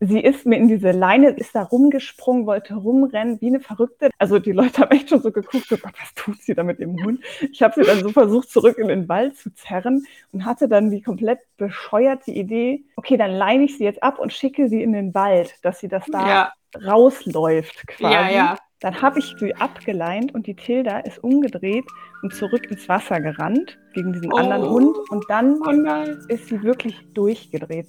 sie ist mir in diese Leine, ist da rumgesprungen, wollte rumrennen wie eine Verrückte. Also die Leute haben echt schon so geguckt, so Gott, was tut sie da mit dem Hund? Ich habe sie dann so versucht, zurück in den Wald zu zerren und hatte dann die komplett bescheuerte Idee, okay, dann leine ich sie jetzt ab und schicke sie in den Wald, dass sie das da ja. rausläuft quasi. Ja, ja. Dann habe ich sie abgeleint und die Tilda ist umgedreht und zurück ins Wasser gerannt gegen diesen oh. anderen Hund und dann oh ist sie wirklich durchgedreht.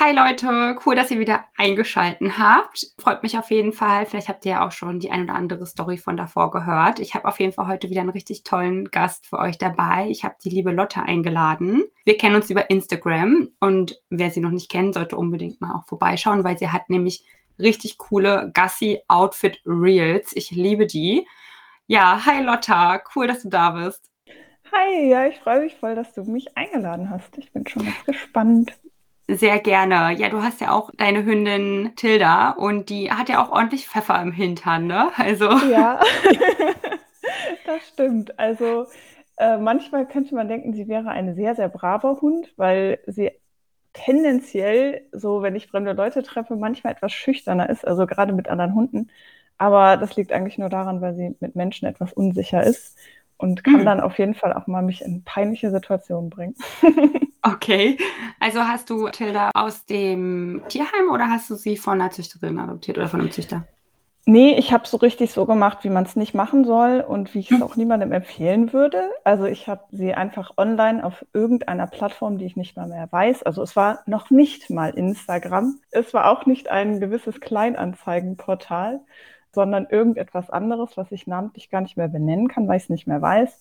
Hi Leute, cool, dass ihr wieder eingeschalten habt. Freut mich auf jeden Fall. Vielleicht habt ihr ja auch schon die ein oder andere Story von davor gehört. Ich habe auf jeden Fall heute wieder einen richtig tollen Gast für euch dabei. Ich habe die liebe Lotte eingeladen. Wir kennen uns über Instagram und wer sie noch nicht kennt, sollte unbedingt mal auch vorbeischauen, weil sie hat nämlich richtig coole Gassi Outfit Reels. Ich liebe die. Ja, hi Lotta, cool, dass du da bist. Hi, ja, ich freue mich voll, dass du mich eingeladen hast. Ich bin schon ganz gespannt. Sehr gerne. Ja, du hast ja auch deine Hündin Tilda und die hat ja auch ordentlich Pfeffer im Hintern, ne? Also. Ja, das stimmt. Also äh, manchmal könnte man denken, sie wäre ein sehr, sehr braver Hund, weil sie tendenziell, so wenn ich fremde Leute treffe, manchmal etwas schüchterner ist, also gerade mit anderen Hunden. Aber das liegt eigentlich nur daran, weil sie mit Menschen etwas unsicher ist und kann mhm. dann auf jeden Fall auch mal mich in peinliche Situationen bringen. okay. Also hast du Tilda aus dem Tierheim oder hast du sie von einer Züchterin adoptiert oder von einem Züchter? Nee, ich habe so richtig so gemacht, wie man es nicht machen soll und wie ich es hm. auch niemandem empfehlen würde. Also ich habe sie einfach online auf irgendeiner Plattform, die ich nicht mal mehr weiß. Also es war noch nicht mal Instagram. Es war auch nicht ein gewisses Kleinanzeigenportal, sondern irgendetwas anderes, was ich namentlich gar nicht mehr benennen kann, weil ich es nicht mehr weiß.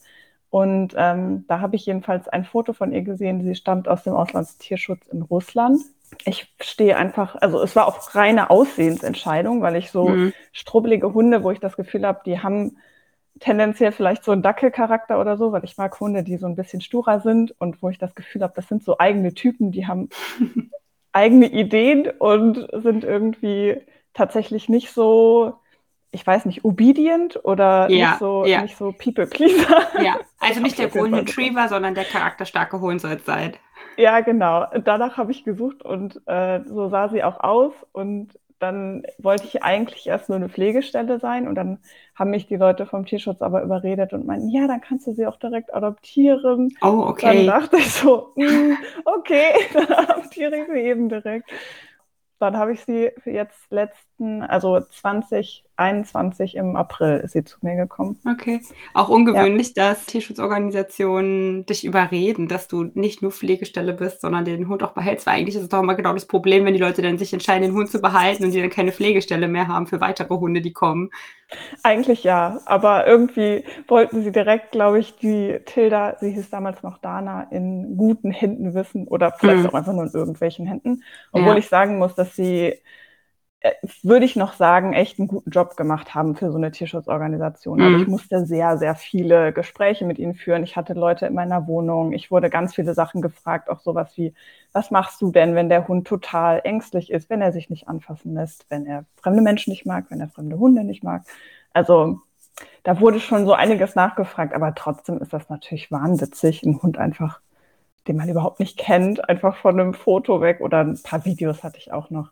Und ähm, da habe ich jedenfalls ein Foto von ihr gesehen. Sie stammt aus dem Auslandstierschutz in Russland. Ich stehe einfach, also es war auch reine Aussehensentscheidung, weil ich so mhm. strubbelige Hunde, wo ich das Gefühl habe, die haben tendenziell vielleicht so einen Dackelcharakter oder so, weil ich mag Hunde, die so ein bisschen sturer sind und wo ich das Gefühl habe, das sind so eigene Typen, die haben eigene Ideen und sind irgendwie tatsächlich nicht so ich weiß nicht, obedient oder ja, nicht so, ja. so people pleaser. Ja, also nicht der Golden Retriever, sondern der charakterstarke Hund soll es sein. Ja, genau. Danach habe ich gesucht und äh, so sah sie auch aus. Und dann wollte ich eigentlich erst nur eine Pflegestelle sein und dann haben mich die Leute vom Tierschutz aber überredet und meinten, ja, dann kannst du sie auch direkt adoptieren. Oh, okay. Dann dachte ich so, mm, okay, dann adoptiere ich sie eben direkt. Dann habe ich sie jetzt letzten, also 2021 im April ist sie zu mir gekommen. Okay. Auch ungewöhnlich, ja. dass Tierschutzorganisationen dich überreden, dass du nicht nur Pflegestelle bist, sondern den Hund auch behältst. Weil eigentlich ist es doch immer genau das Problem, wenn die Leute dann sich entscheiden, den Hund zu behalten und die dann keine Pflegestelle mehr haben für weitere Hunde, die kommen. Eigentlich ja, aber irgendwie wollten sie direkt, glaube ich, die Tilda, sie hieß damals noch Dana, in guten Händen wissen oder vielleicht mhm. auch einfach nur in irgendwelchen Händen. Obwohl ja. ich sagen muss, dass sie würde ich noch sagen, echt einen guten Job gemacht haben für so eine Tierschutzorganisation. Mhm. Also ich musste sehr, sehr viele Gespräche mit ihnen führen. Ich hatte Leute in meiner Wohnung. Ich wurde ganz viele Sachen gefragt, auch sowas wie, was machst du denn, wenn der Hund total ängstlich ist, wenn er sich nicht anfassen lässt, wenn er fremde Menschen nicht mag, wenn er fremde Hunde nicht mag. Also da wurde schon so einiges nachgefragt, aber trotzdem ist das natürlich wahnwitzig, einen Hund einfach, den man überhaupt nicht kennt, einfach von einem Foto weg oder ein paar Videos hatte ich auch noch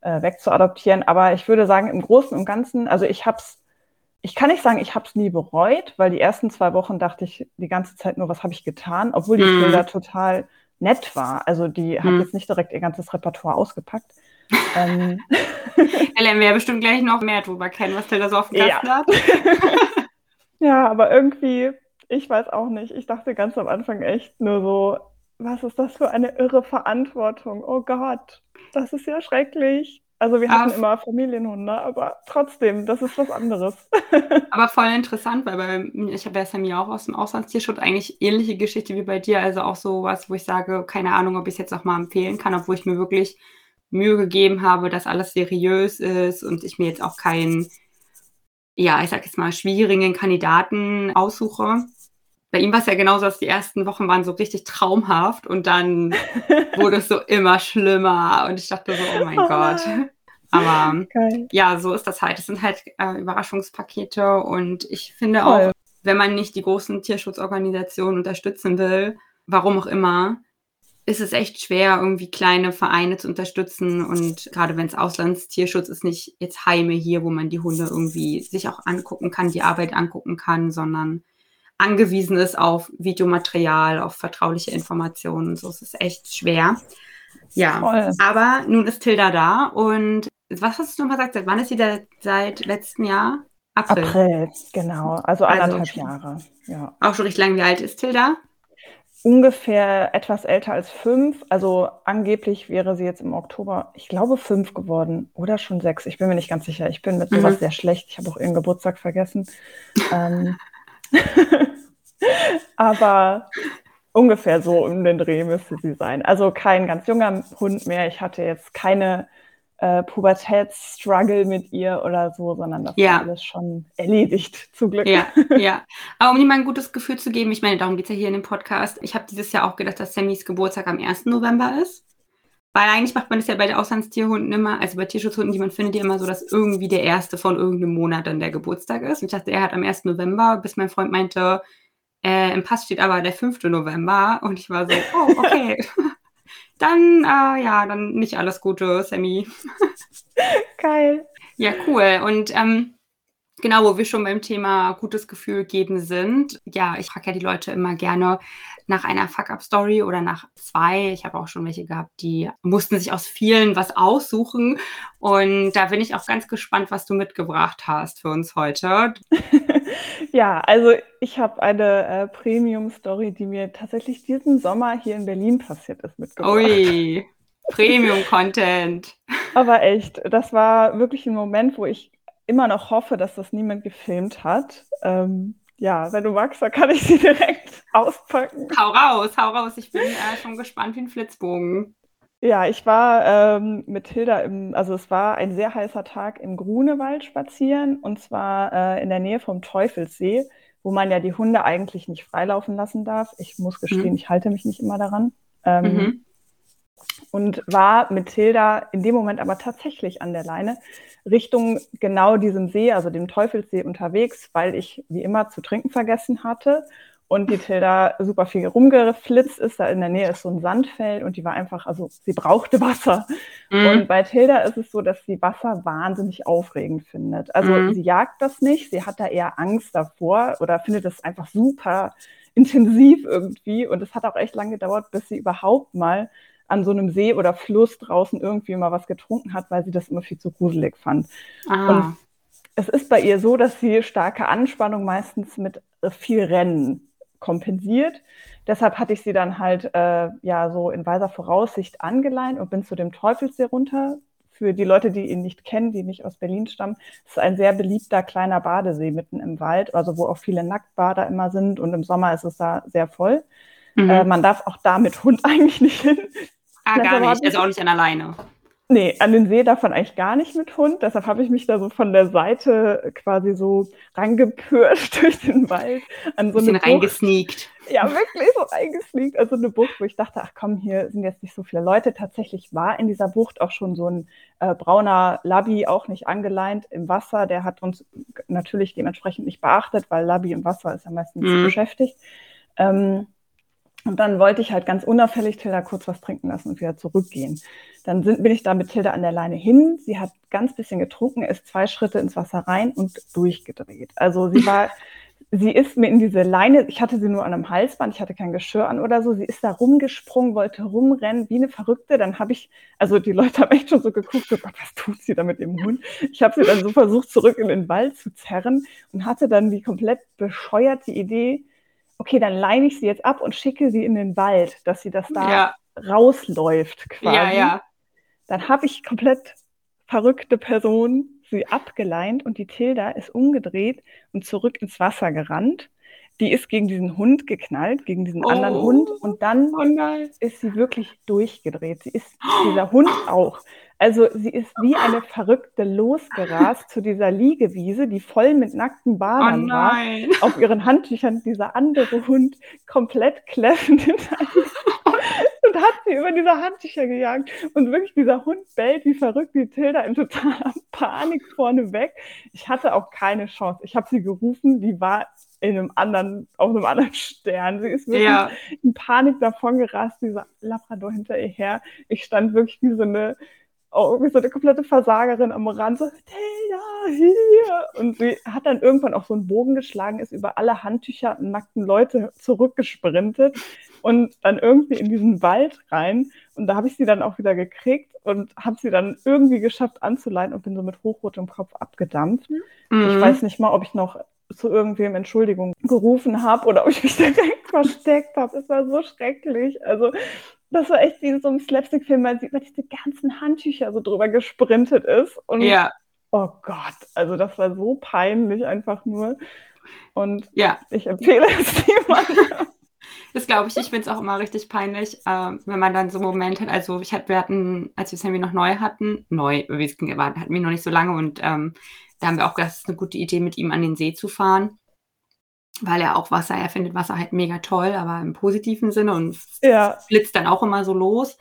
äh, wegzuadoptieren. Aber ich würde sagen, im Großen und Ganzen, also ich habe es, ich kann nicht sagen, ich habe es nie bereut, weil die ersten zwei Wochen dachte ich die ganze Zeit nur, was habe ich getan, obwohl die. Tilda total nett war. Also die hat mhm. jetzt nicht direkt ihr ganzes Repertoire ausgepackt. ähm. Da wir ja bestimmt gleich noch mehr drüber kennen, was Tilda so auf dem Kasten ja. hat. ja, aber irgendwie, ich weiß auch nicht. Ich dachte ganz am Anfang echt nur so, was ist das für eine irre Verantwortung? Oh Gott, das ist ja schrecklich. Also wir hatten ah, immer Familienhunde, aber trotzdem, das ist was anderes. aber voll interessant, weil bei, ich habe ja Sammy auch aus dem Auslandstierschutz eigentlich ähnliche Geschichte wie bei dir. Also auch so was, wo ich sage, keine Ahnung, ob ich es jetzt auch mal empfehlen kann, obwohl ich mir wirklich Mühe gegeben habe, dass alles seriös ist und ich mir jetzt auch keinen, ja, ich sag jetzt mal, schwierigen Kandidaten aussuche bei ihm war es ja genauso, dass die ersten Wochen waren so richtig traumhaft und dann wurde es so immer schlimmer und ich dachte so, oh mein oh Gott. Aber Geil. ja, so ist das halt. Es sind halt äh, Überraschungspakete und ich finde Toll. auch, wenn man nicht die großen Tierschutzorganisationen unterstützen will, warum auch immer, ist es echt schwer, irgendwie kleine Vereine zu unterstützen. Und gerade wenn es Auslandstierschutz ist, nicht jetzt Heime hier, wo man die Hunde irgendwie sich auch angucken kann, die Arbeit angucken kann, sondern angewiesen ist auf Videomaterial, auf vertrauliche Informationen. So ist es echt schwer. Ja, Voll. aber nun ist Tilda da und was hast du noch gesagt? Seit wann ist sie da? Seit letztem Jahr? April. April, genau. Also, also anderthalb also, Jahre. Ja. Auch schon recht lang. Wie alt ist Tilda? Ungefähr etwas älter als fünf. Also angeblich wäre sie jetzt im Oktober, ich glaube, fünf geworden oder schon sechs. Ich bin mir nicht ganz sicher. Ich bin mit sowas mhm. sehr schlecht. Ich habe auch ihren Geburtstag vergessen. ähm, Aber ungefähr so um den Dreh müsste sie sein. Also kein ganz junger Hund mehr. Ich hatte jetzt keine äh, Pubertätsstruggle mit ihr oder so, sondern das ja. war alles schon erledigt, zum Glück. Ja, ja. Aber um ihm mal ein gutes Gefühl zu geben, ich meine, darum geht es ja hier in dem Podcast. Ich habe dieses Jahr auch gedacht, dass Sammys Geburtstag am 1. November ist. Weil eigentlich macht man das ja bei den Auslandstierhunden immer, also bei Tierschutzhunden, die man findet, ja immer so, dass irgendwie der erste von irgendeinem Monat dann der Geburtstag ist. Und ich dachte, er hat am 1. November, bis mein Freund meinte, äh, im Pass steht aber der 5. November. Und ich war so, oh, okay. dann, äh, ja, dann nicht alles Gute, Sammy. Geil. Ja, cool. Und ähm, Genau, wo wir schon beim Thema gutes Gefühl geben sind. Ja, ich frage ja die Leute immer gerne nach einer Fuck-Up-Story oder nach zwei. Ich habe auch schon welche gehabt, die mussten sich aus vielen was aussuchen. Und da bin ich auch ganz gespannt, was du mitgebracht hast für uns heute. ja, also ich habe eine äh, Premium-Story, die mir tatsächlich diesen Sommer hier in Berlin passiert ist, mitgebracht. Ui, Premium-Content. Aber echt, das war wirklich ein Moment, wo ich immer noch hoffe, dass das niemand gefilmt hat. Ähm, ja, wenn du magst, dann kann ich sie direkt auspacken. Hau raus, hau raus. Ich bin äh, schon gespannt wie ein Flitzbogen. Ja, ich war ähm, mit Hilda im, also es war ein sehr heißer Tag im Grunewald spazieren und zwar äh, in der Nähe vom Teufelssee, wo man ja die Hunde eigentlich nicht freilaufen lassen darf. Ich muss gestehen, mhm. ich halte mich nicht immer daran. Ähm, mhm. Und war mit Hilda in dem Moment aber tatsächlich an der Leine Richtung genau diesem See, also dem Teufelssee unterwegs, weil ich wie immer zu trinken vergessen hatte und die Tilda super viel rumgeflitzt ist. Da in der Nähe ist so ein Sandfeld und die war einfach, also sie brauchte Wasser. Mhm. Und bei Tilda ist es so, dass sie Wasser wahnsinnig aufregend findet. Also mhm. sie jagt das nicht, sie hat da eher Angst davor oder findet das einfach super intensiv irgendwie. Und es hat auch echt lange gedauert, bis sie überhaupt mal an so einem See oder Fluss draußen irgendwie mal was getrunken hat, weil sie das immer viel zu gruselig fand. Ah. Und es ist bei ihr so, dass sie starke Anspannung meistens mit viel Rennen kompensiert. Deshalb hatte ich sie dann halt äh, ja so in weiser Voraussicht angeleint und bin zu dem Teufelssee runter. Für die Leute, die ihn nicht kennen, die nicht aus Berlin stammen, ist ein sehr beliebter kleiner Badesee mitten im Wald, also wo auch viele Nacktbader immer sind und im Sommer ist es da sehr voll. Mhm. Äh, man darf auch da mit Hund eigentlich nicht hin. Ah, gar nicht, also auch nicht an alleine. Nee, an den See darf man eigentlich gar nicht mit Hund. Deshalb habe ich mich da so von der Seite quasi so rangepürscht durch den Wald. An so eine reingesneakt. Ja, wirklich so reingesneakt. Also eine Bucht, wo ich dachte, ach komm, hier sind jetzt nicht so viele Leute. Tatsächlich war in dieser Bucht auch schon so ein äh, brauner Labby, auch nicht angeleint im Wasser. Der hat uns natürlich dementsprechend nicht beachtet, weil Labby im Wasser ist ja meistens mhm. beschäftigt. Ähm, und dann wollte ich halt ganz unauffällig Tilda kurz was trinken lassen und wieder zurückgehen. Dann sind, bin ich da mit Tilda an der Leine hin. Sie hat ganz bisschen getrunken, ist zwei Schritte ins Wasser rein und durchgedreht. Also sie war, sie ist mir in diese Leine, ich hatte sie nur an einem Halsband, ich hatte kein Geschirr an oder so. Sie ist da rumgesprungen, wollte rumrennen wie eine Verrückte. Dann habe ich, also die Leute haben echt schon so geguckt, oh Gott, was tut sie da mit dem Hund? Ich habe sie dann so versucht, zurück in den Wald zu zerren und hatte dann die komplett bescheuerte Idee, okay, dann leine ich sie jetzt ab und schicke sie in den Wald, dass sie das da ja. rausläuft quasi. Ja, ja. Dann habe ich komplett verrückte Person sie abgeleint und die Tilda ist umgedreht und zurück ins Wasser gerannt. Die ist gegen diesen Hund geknallt, gegen diesen Oh. anderen Hund und dann Oh ist sie wirklich durchgedreht. Sie ist dieser Hund auch. Also sie ist wie eine Verrückte losgerast zu dieser Liegewiese, die voll mit nackten Oh Badern war. nein. Auf ihren Handtüchern dieser andere Hund komplett kläffend und hat sie über diese Handtücher gejagt. Und wirklich dieser Hund bellt wie verrückt, die Tilda in totaler Panik vorne weg. Ich hatte auch keine Chance. Ich habe sie gerufen, die war in einem anderen, auf einem anderen Stern. Sie ist wirklich Ja. in Panik davon gerast, dieser Labrador hinter ihr her. Ich stand wirklich wie so eine, oh, wie so eine komplette Versagerin am Rand, so, Tilda, hier. Und sie hat dann irgendwann auch so einen Bogen geschlagen, ist über alle Handtücher nackten Leute zurückgesprintet und dann irgendwie in diesen Wald rein. Und da habe ich sie dann auch wieder gekriegt und habe sie dann irgendwie geschafft anzuleiten und bin so mit hochrotem Kopf abgedampft. Ich Mhm. weiß nicht mal, ob ich noch zu irgendwem Entschuldigung gerufen habe oder ob ich mich direkt versteckt habe. Es war so schrecklich. Also, das war echt wie in so einem Slapstick-Film, weil sie über diese ganzen Handtücher so drüber gesprintet ist. Und Ja, oh Gott, also das war so peinlich einfach nur. Und ja. ich empfehle es niemandem. Das glaube ich. Ich finde es auch immer richtig peinlich, ähm, wenn man dann so Momente hat. Also ich hatte, wir hatten, als wir Sammy noch neu hatten, neu, wir hatten wir noch nicht so lange und ähm, da haben wir auch gedacht, es ist eine gute Idee, mit ihm an den See zu fahren. Weil er auch Wasser, er findet Wasser halt mega toll, aber im positiven Sinne und Ja, blitzt dann auch immer so los.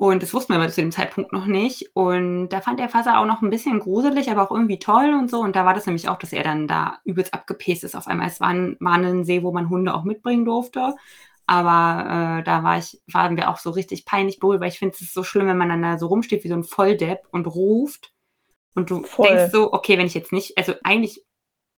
Und das wussten wir aber zu dem Zeitpunkt noch nicht. Und da fand er Faser auch noch ein bisschen gruselig, aber auch irgendwie toll und so. Und da war das nämlich auch, dass er dann da übelst abgepäst ist auf einmal. Es war ein, war ein See, wo man Hunde auch mitbringen durfte. Aber äh, da war ich, waren wir auch so richtig peinlich berührt, weil ich finde es ist so schlimm, wenn man dann da so rumsteht wie so ein Volldepp und ruft. Und du Voll. denkst so, okay, wenn ich jetzt nicht, also eigentlich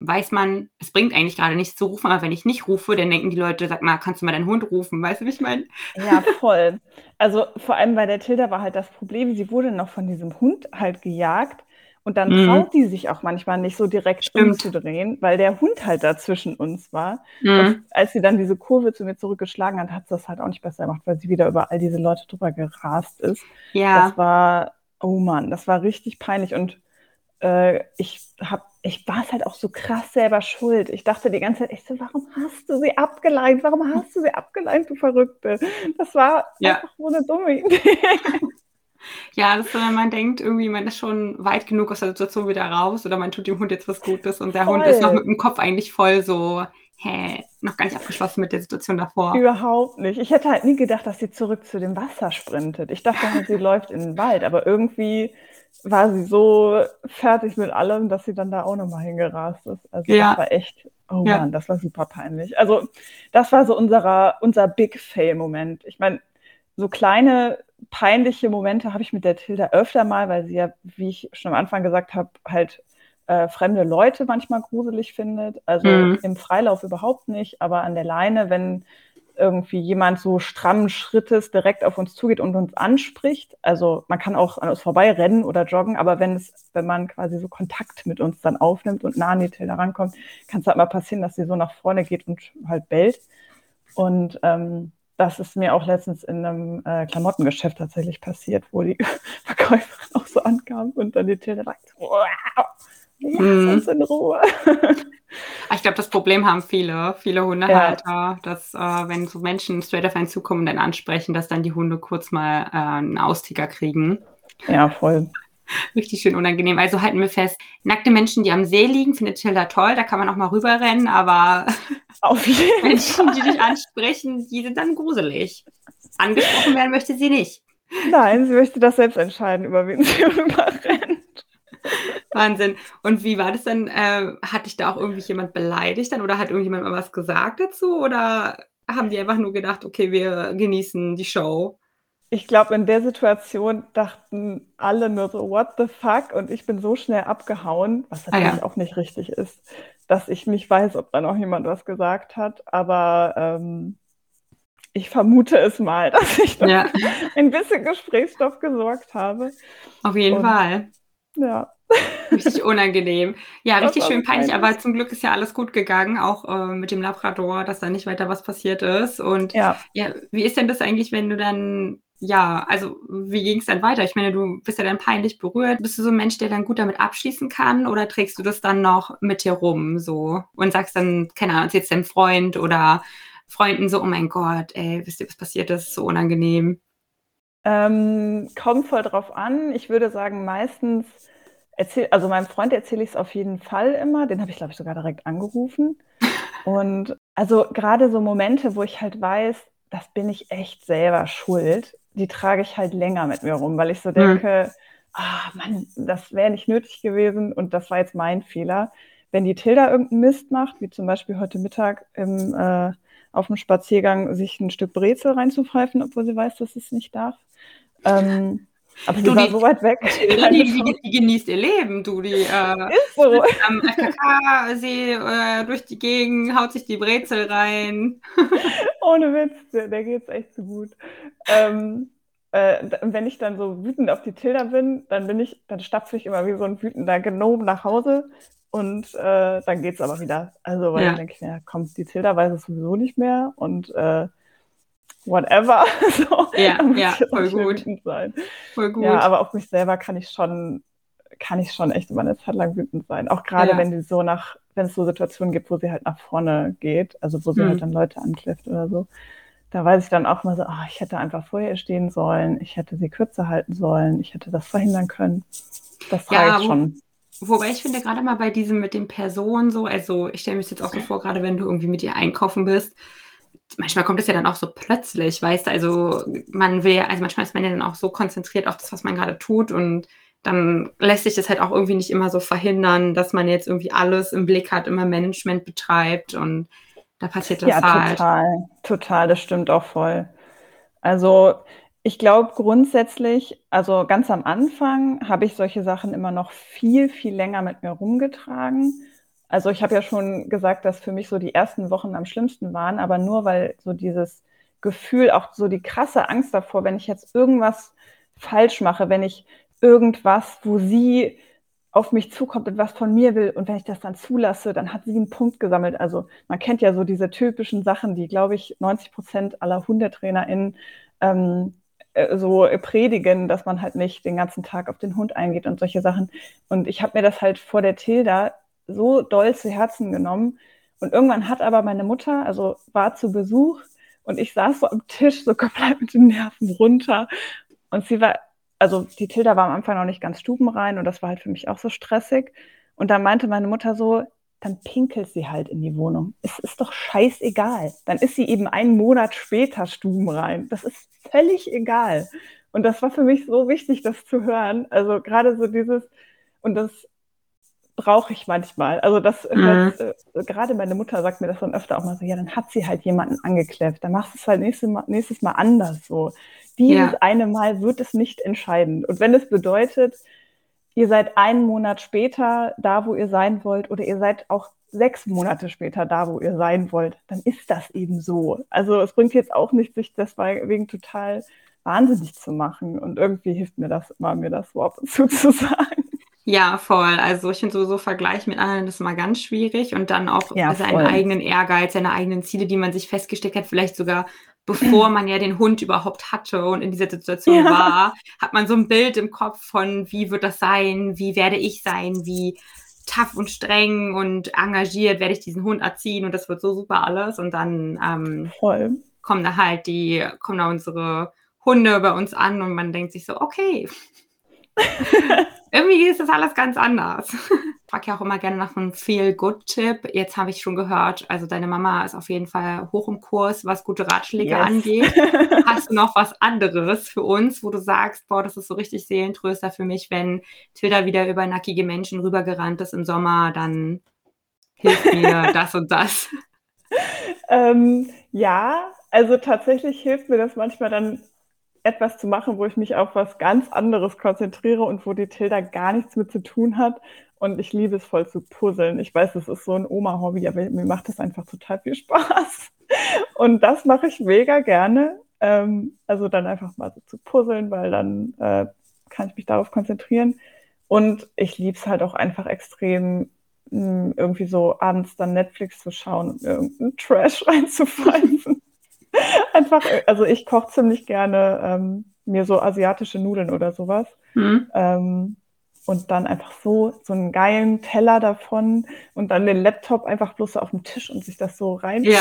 weiß man, es bringt eigentlich gerade nichts zu rufen, aber wenn ich nicht rufe, dann denken die Leute, sag mal, kannst du mal deinen Hund rufen? Weißt du, wie ich meine? ja, voll. Also vor allem bei der Tilda war halt das Problem, sie wurde noch von diesem Hund halt gejagt. Und dann Mhm. traut die sich auch manchmal nicht so direkt Stimmt. umzudrehen, weil der Hund halt da zwischen uns war. Mhm. Und als sie dann diese Kurve zu mir zurückgeschlagen hat, hat sie das halt auch nicht besser gemacht, weil sie wieder über all diese Leute drüber gerast ist. Ja. Das war, oh Mann, das war richtig peinlich. Und äh, ich hab, ich war es halt auch so krass selber schuld. Ich dachte die ganze Zeit, ich so, warum hast du sie abgeleint? Warum hast du sie abgeleint, du Verrückte? Das war Ja. einfach so eine dumme Idee. Ja, das ist so, wenn man denkt, irgendwie, man ist schon weit genug aus der Situation wieder raus oder man tut dem Hund jetzt was Gutes und der Hund Voll. ist noch mit dem Kopf eigentlich voll so, hä, noch gar nicht abgeschlossen mit der Situation davor. Überhaupt nicht. Ich hätte halt nie gedacht, dass sie zurück zu dem Wasser sprintet. Ich dachte halt, sie läuft in den Wald, aber irgendwie war sie so fertig mit allem, dass sie dann da auch nochmal hingerast ist. Also Ja. das war echt, oh Ja. Mann, das war super peinlich. Also das war so unserer, unser Big Fail-Moment. Ich meine, so kleine peinliche Momente habe ich mit der Tilda öfter mal, weil sie ja, wie ich schon am Anfang gesagt habe, halt äh, fremde Leute manchmal gruselig findet. Also Mhm. im Freilauf überhaupt nicht, aber an der Leine, wenn irgendwie jemand so strammen Schrittes direkt auf uns zugeht und uns anspricht. Also man kann auch an uns vorbei rennen oder joggen, aber wenn es, wenn man quasi so Kontakt mit uns dann aufnimmt und nah an die Tilda rankommt, kann es halt mal passieren, dass sie so nach vorne geht und halt bellt. Und ähm, das ist mir auch letztens in einem äh, Klamottengeschäft tatsächlich passiert, wo die Verkäuferin auch so ankam und dann die Tilda sagt, wow, lass Mhm. uns in Ruhe. Aber Ich glaube, das Problem haben viele, viele Hundehalter, dass äh, wenn so Menschen straight auf einen zukommen und dann ansprechen, dass dann die Hunde kurz mal äh, einen Austicker kriegen. Ja, voll. Richtig schön unangenehm. Also halten wir fest, nackte Menschen, die am See liegen, findet Tilda toll, da kann man auch mal rüberrennen, aber Auf jeden Menschen, Fall. die dich ansprechen, die sind dann gruselig. Angesprochen werden möchte sie nicht. Nein, sie möchte das selbst entscheiden, über wen sie rüberrennt. Wahnsinn. Und wie war das denn? Äh, hat dich da auch irgendwie jemand beleidigt dann oder hat irgendjemand mal was gesagt dazu? Oder haben die einfach nur gedacht, okay, wir genießen die Show? Ich glaube, in der Situation dachten alle nur so, what the fuck? Und ich bin so schnell abgehauen, was Ah, ja. natürlich auch nicht richtig ist, dass ich nicht weiß, ob da noch jemand was gesagt hat. Aber ähm, ich vermute es mal, dass ich Ja, ein bisschen Gesprächsstoff gesorgt habe. auf jeden Und- Fall. Ja, Richtig unangenehm. Ja, richtig schön peinlich, aber zum Glück ist ja alles gut gegangen, auch äh, mit dem Labrador, dass da nicht weiter was passiert ist. Und ja. ja, wie ist denn das eigentlich, wenn du dann ja, also wie ging es dann weiter? Ich meine, du bist ja dann peinlich berührt. Bist du so ein Mensch, der dann gut damit abschließen kann oder trägst du das dann noch mit dir rum so und sagst dann, keine Ahnung, erzählst deinem Freund oder Freunden so, oh mein Gott, ey, wisst ihr, was passiert ist? So unangenehm. Ähm, kommt voll drauf an. Ich würde sagen, meistens erzähl, also meinem Freund erzähle ich es auf jeden Fall immer. Den habe ich, glaube ich, sogar direkt angerufen. Und also gerade so Momente, wo ich halt weiß, das bin ich echt selber schuld, die trage ich halt länger mit mir rum, weil ich so denke, mhm. ah Mann, das wäre nicht nötig gewesen und das war jetzt mein Fehler. Wenn die Tilda irgendeinen Mist macht, wie zum Beispiel heute Mittag im, äh, auf dem Spaziergang, sich ein Stück Brezel reinzupfeifen, obwohl sie weiß, dass es nicht darf. Ähm, aber du, sie war so weit weg. Die, die, die, genießt ihr Leben, du. Die äh, ist so. am FKK, sie äh, durch die Gegend, haut sich die Brezel rein. Ohne Witz, der, der geht's echt so gut. Ähm, äh, wenn ich dann so wütend auf die Tilda bin, dann bin ich, dann stapfe ich immer wie so ein wütender Gnome nach Hause und äh, dann geht's aber wieder. Also, weil ja. dann denke ich mir, komm, die Tilda weiß es sowieso nicht mehr und äh, whatever. so, ja, ja, voll gut. Sein. Voll gut. Ja, aber auf mich selber kann ich schon, kann ich schon echt immer eine Zeit lang wütend sein. Auch gerade ja. wenn die so nach, wenn es so Situationen gibt, wo sie halt nach vorne geht, also wo sie hm. halt dann Leute ankläfft oder so. Da weiß ich dann auch mal so, oh, ich hätte einfach vorher stehen sollen, ich hätte sie kürzer halten sollen, ich hätte das verhindern können. Das ja, reicht schon. Wobei ich finde, gerade mal bei diesem mit den Personen so, also ich stelle mir das jetzt auch so vor, gerade wenn du irgendwie mit ihr einkaufen bist, manchmal kommt es ja dann auch so plötzlich, weißt du, also man will, also manchmal ist man ja dann auch so konzentriert auf das, was man gerade tut und dann lässt sich das halt auch irgendwie nicht immer so verhindern, dass man jetzt irgendwie alles im Blick hat, immer Management betreibt und da passiert das ja, halt. total, total, das stimmt auch voll. Also ich glaube grundsätzlich, also ganz am Anfang habe ich solche Sachen immer noch viel, viel länger mit mir rumgetragen also ich habe ja schon gesagt, dass für mich so die ersten Wochen am schlimmsten waren, aber nur weil so dieses Gefühl, auch so die krasse Angst davor, wenn ich jetzt irgendwas falsch mache, wenn ich irgendwas, wo sie auf mich zukommt und was von mir will und wenn ich das dann zulasse, dann hat sie einen Punkt gesammelt. Also man kennt ja so diese typischen Sachen, die, glaube ich, 90 Prozent aller HundetrainerInnen ähm, äh, so predigen, dass man halt nicht den ganzen Tag auf den Hund eingeht und solche Sachen. Und ich habe mir das halt vor der Tilda so doll zu Herzen genommen. Und irgendwann hat aber meine Mutter, also war zu Besuch und ich saß so am Tisch, so komplett mit den Nerven runter. Und sie war, also die Tilda war am Anfang noch nicht ganz stubenrein und das war halt für mich auch so stressig. Und dann meinte meine Mutter so, dann pinkelt sie halt in die Wohnung. Es ist doch scheißegal. Dann ist sie eben einen Monat später stubenrein. Das ist völlig egal. Und das war für mich so wichtig, das zu hören. Also gerade so dieses, und das brauche ich manchmal. Also das mhm. äh, gerade meine Mutter sagt mir das dann öfter auch mal so, ja, dann hat sie halt jemanden angekläfft, dann machst du es halt nächstes Mal, nächstes Mal anders so. Dieses ja. eine Mal wird es nicht entscheiden. Und wenn es bedeutet, ihr seid einen Monat später da, wo ihr sein wollt, oder ihr seid auch sechs Monate später da, wo ihr sein wollt, dann ist das eben so. Also es bringt jetzt auch nicht, sich deswegen total wahnsinnig zu machen. Und irgendwie hilft mir das immer, mir das so ab und zu zu sagen. Ja, voll. Also ich finde sowieso Vergleich mit anderen ist immer ganz schwierig und dann auch ja, seinen voll. eigenen Ehrgeiz, seine eigenen Ziele, die man sich festgesteckt hat, vielleicht sogar bevor man ja den Hund überhaupt hatte und in dieser Situation ja. war, hat man so ein Bild im Kopf von, wie wird das sein, wie werde ich sein, wie tough und streng und engagiert werde ich diesen Hund erziehen und das wird so super alles und dann ähm, Voll. kommen da halt die, kommen da unsere Hunde bei uns an und man denkt sich so, okay, irgendwie ist das alles ganz anders. Ich frage ja auch immer gerne nach einem Feel-Good-Tipp. Jetzt habe ich schon gehört, also deine Mama ist auf jeden Fall hoch im Kurs, was gute Ratschläge yes. angeht. Hast du noch was anderes für uns, wo du sagst, boah, das ist so richtig Seelentröster für mich, wenn Twitter wieder über nackige Menschen rübergerannt ist im Sommer, dann hilft mir das und das. Ähm, ja, also tatsächlich hilft mir das manchmal dann etwas zu machen, wo ich mich auf was ganz anderes konzentriere und wo die Tilda gar nichts mit zu tun hat. Und ich liebe es voll zu puzzeln. Ich weiß, das ist so ein Oma-Hobby, aber mir macht das einfach total viel Spaß. Und das mache ich mega gerne. Ähm, also dann einfach mal so zu puzzeln, weil dann äh, kann ich mich darauf konzentrieren. Und ich liebe es halt auch einfach extrem, hm, irgendwie so abends dann Netflix zu schauen und irgendeinen Trash reinzupfeifen. einfach, also ich koche ziemlich gerne ähm, mir so asiatische Nudeln oder sowas. Mhm. Ähm, und dann einfach so, so einen geilen Teller davon und dann den Laptop einfach bloß so auf dem Tisch und sich das so reinziehen.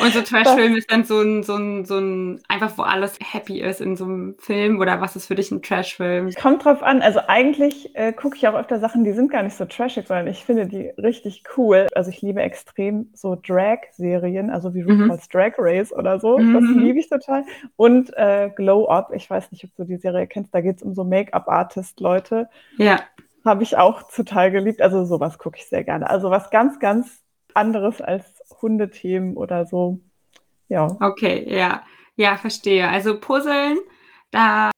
Und so Trashfilm ist dann so ein, so ein, so ein, einfach wo alles happy ist in so einem Film oder was ist für dich ein Trashfilm? Kommt drauf an. Also eigentlich äh, gucke ich auch öfter Sachen, die sind gar nicht so trashig, sondern ich finde die richtig cool. Also ich liebe extrem so Drag-Serien, also wie mhm. RuPaul's Drag Race oder so. Mhm. Das liebe ich total. Und äh, Glow Up, ich weiß nicht, ob du die Serie kennst, da geht es um so Make-up-Artist-Leute. Ja. Habe ich auch total geliebt. Also sowas gucke ich sehr gerne. Also was ganz, ganz anderes als Hundethemen oder so. Ja. Okay, ja. Ja, verstehe. Also Puzzeln, da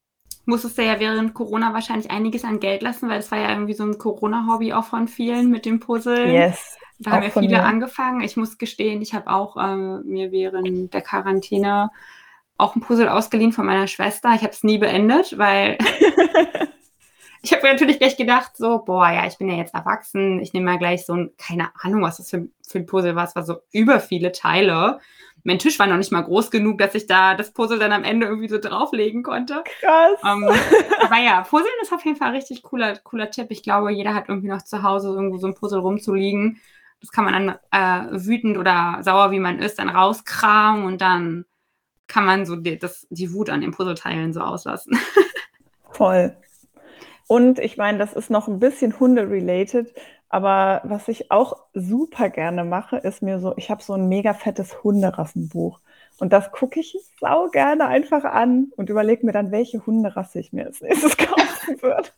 musstest du ja während Corona wahrscheinlich einiges an Geld lassen, weil es war ja irgendwie so ein Corona-Hobby auch von vielen mit dem Puzzeln. Yes. Da haben ja viele mir. angefangen. Ich muss gestehen, ich habe auch äh, mir während der Quarantäne auch ein Puzzle ausgeliehen von meiner Schwester. Ich habe es nie beendet, weil ich habe natürlich gleich gedacht, so, boah, ja, ich bin ja jetzt erwachsen, ich nehme mal gleich so ein, keine Ahnung, was das für, für ein Puzzle war, es war so über viele Teile. Mein Tisch war noch nicht mal groß genug, dass ich da das Puzzle dann am Ende irgendwie so drauflegen konnte. Krass. Ähm, aber ja, Puzzeln ist auf jeden Fall ein richtig cooler, cooler Tipp. Ich glaube, jeder hat irgendwie noch zu Hause irgendwo so ein Puzzle rumzuliegen. Das kann man dann äh, wütend oder sauer, wie man ist, dann rauskramen und dann kann man so die, das, die Wut an den Puzzleteilen so auslassen. Voll. Und ich meine, das ist noch ein bisschen Hunde-related, aber was ich auch super gerne mache, ist mir so, ich habe so ein mega fettes Hunderassenbuch. Und das gucke ich sau gerne einfach an und überlege mir dann, welche Hunderasse ich mir als nächstes kaufen würde.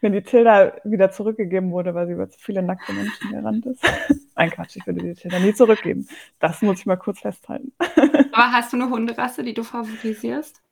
Wenn die Tilda wieder zurückgegeben wurde, weil sie über zu viele nackte Menschen gerannt ist. Ein Quatsch, ich würde die Tilda nie zurückgeben. Das muss ich mal kurz festhalten. Aber hast du eine Hunderasse, die du favorisierst?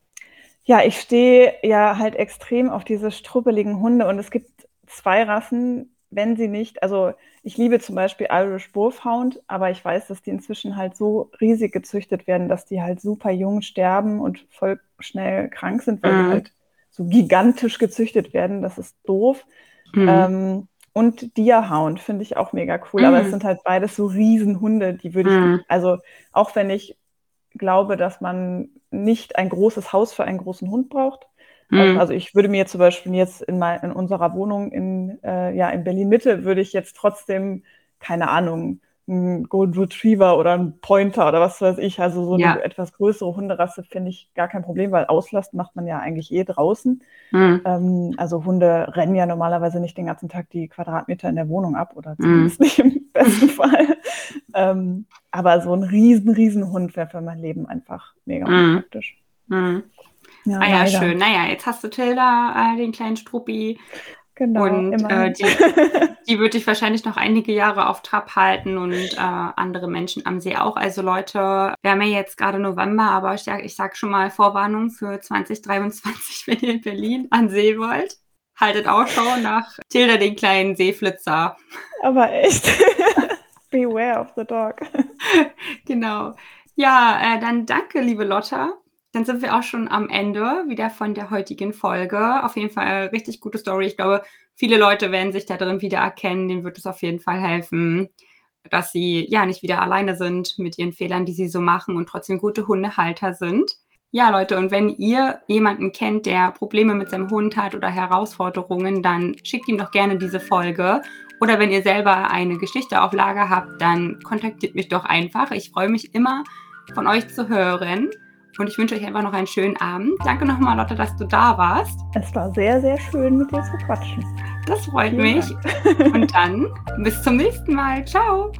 Ja, ich stehe ja halt extrem auf diese strubbeligen Hunde und es gibt zwei Rassen, wenn sie nicht, also ich liebe zum Beispiel Irish Wolfhound, aber ich weiß, dass die inzwischen halt so riesig gezüchtet werden, dass die halt super jung sterben und voll schnell krank sind, weil mhm. die halt so gigantisch gezüchtet werden. Das ist doof. Mhm. Ähm, und Deerhound finde ich auch mega cool, mhm. aber es mhm. sind halt beides so Riesenhunde, die würde ich, mhm. also auch wenn ich glaube, dass man nicht ein großes Haus für einen großen Hund braucht. Mhm. Also ich würde mir zum Beispiel jetzt in, mein, in unserer Wohnung in, äh, ja, in Berlin-Mitte, würde ich jetzt trotzdem, keine Ahnung, ein Golden Retriever oder ein Pointer oder was weiß ich, also so eine etwas größere Hunderasse finde ich gar kein Problem, weil Auslast macht man ja eigentlich eh draußen. Mhm. Ähm, also Hunde rennen ja normalerweise nicht den ganzen Tag die Quadratmeter in der Wohnung ab oder zumindest mhm. nicht im besten Fall. ähm, aber so ein riesen, riesen Hund wäre für mein Leben einfach mega mhm. praktisch. Mhm. Ja, ah ja, leider. schön. Naja, jetzt hast du Tilda, äh, den kleinen Struppi. Genau, und äh, die, die wird dich wahrscheinlich noch einige Jahre auf Trab halten und äh, andere Menschen am See auch. Also Leute, wir haben ja jetzt gerade November, aber ich, ich sage schon mal Vorwarnung für 2023, wenn ihr in Berlin an See wollt. Haltet Ausschau nach Tilda, den kleinen Seeflitzer. Aber echt. Beware of the dog. genau. Ja, äh, dann danke, liebe Lotta dann sind wir auch schon am Ende wieder von der heutigen Folge. Auf jeden Fall eine richtig gute Story. Ich glaube, viele Leute werden sich da drin wiedererkennen. Denen wird es auf jeden Fall helfen, dass sie ja nicht wieder alleine sind mit ihren Fehlern, die sie so machen und trotzdem gute Hundehalter sind. Ja, Leute, und wenn ihr jemanden kennt, der Probleme mit seinem Hund hat oder Herausforderungen, dann schickt ihm doch gerne diese Folge. Oder wenn ihr selber eine Geschichte auf Lager habt, dann kontaktiert mich doch einfach. Ich freue mich immer, von euch zu hören. Und ich wünsche euch einfach noch einen schönen Abend. Danke nochmal, Lotte, dass du da warst. Es war sehr, sehr schön, mit dir zu quatschen. Das freut Vielen mich. Dank. Und dann bis zum nächsten Mal. Ciao.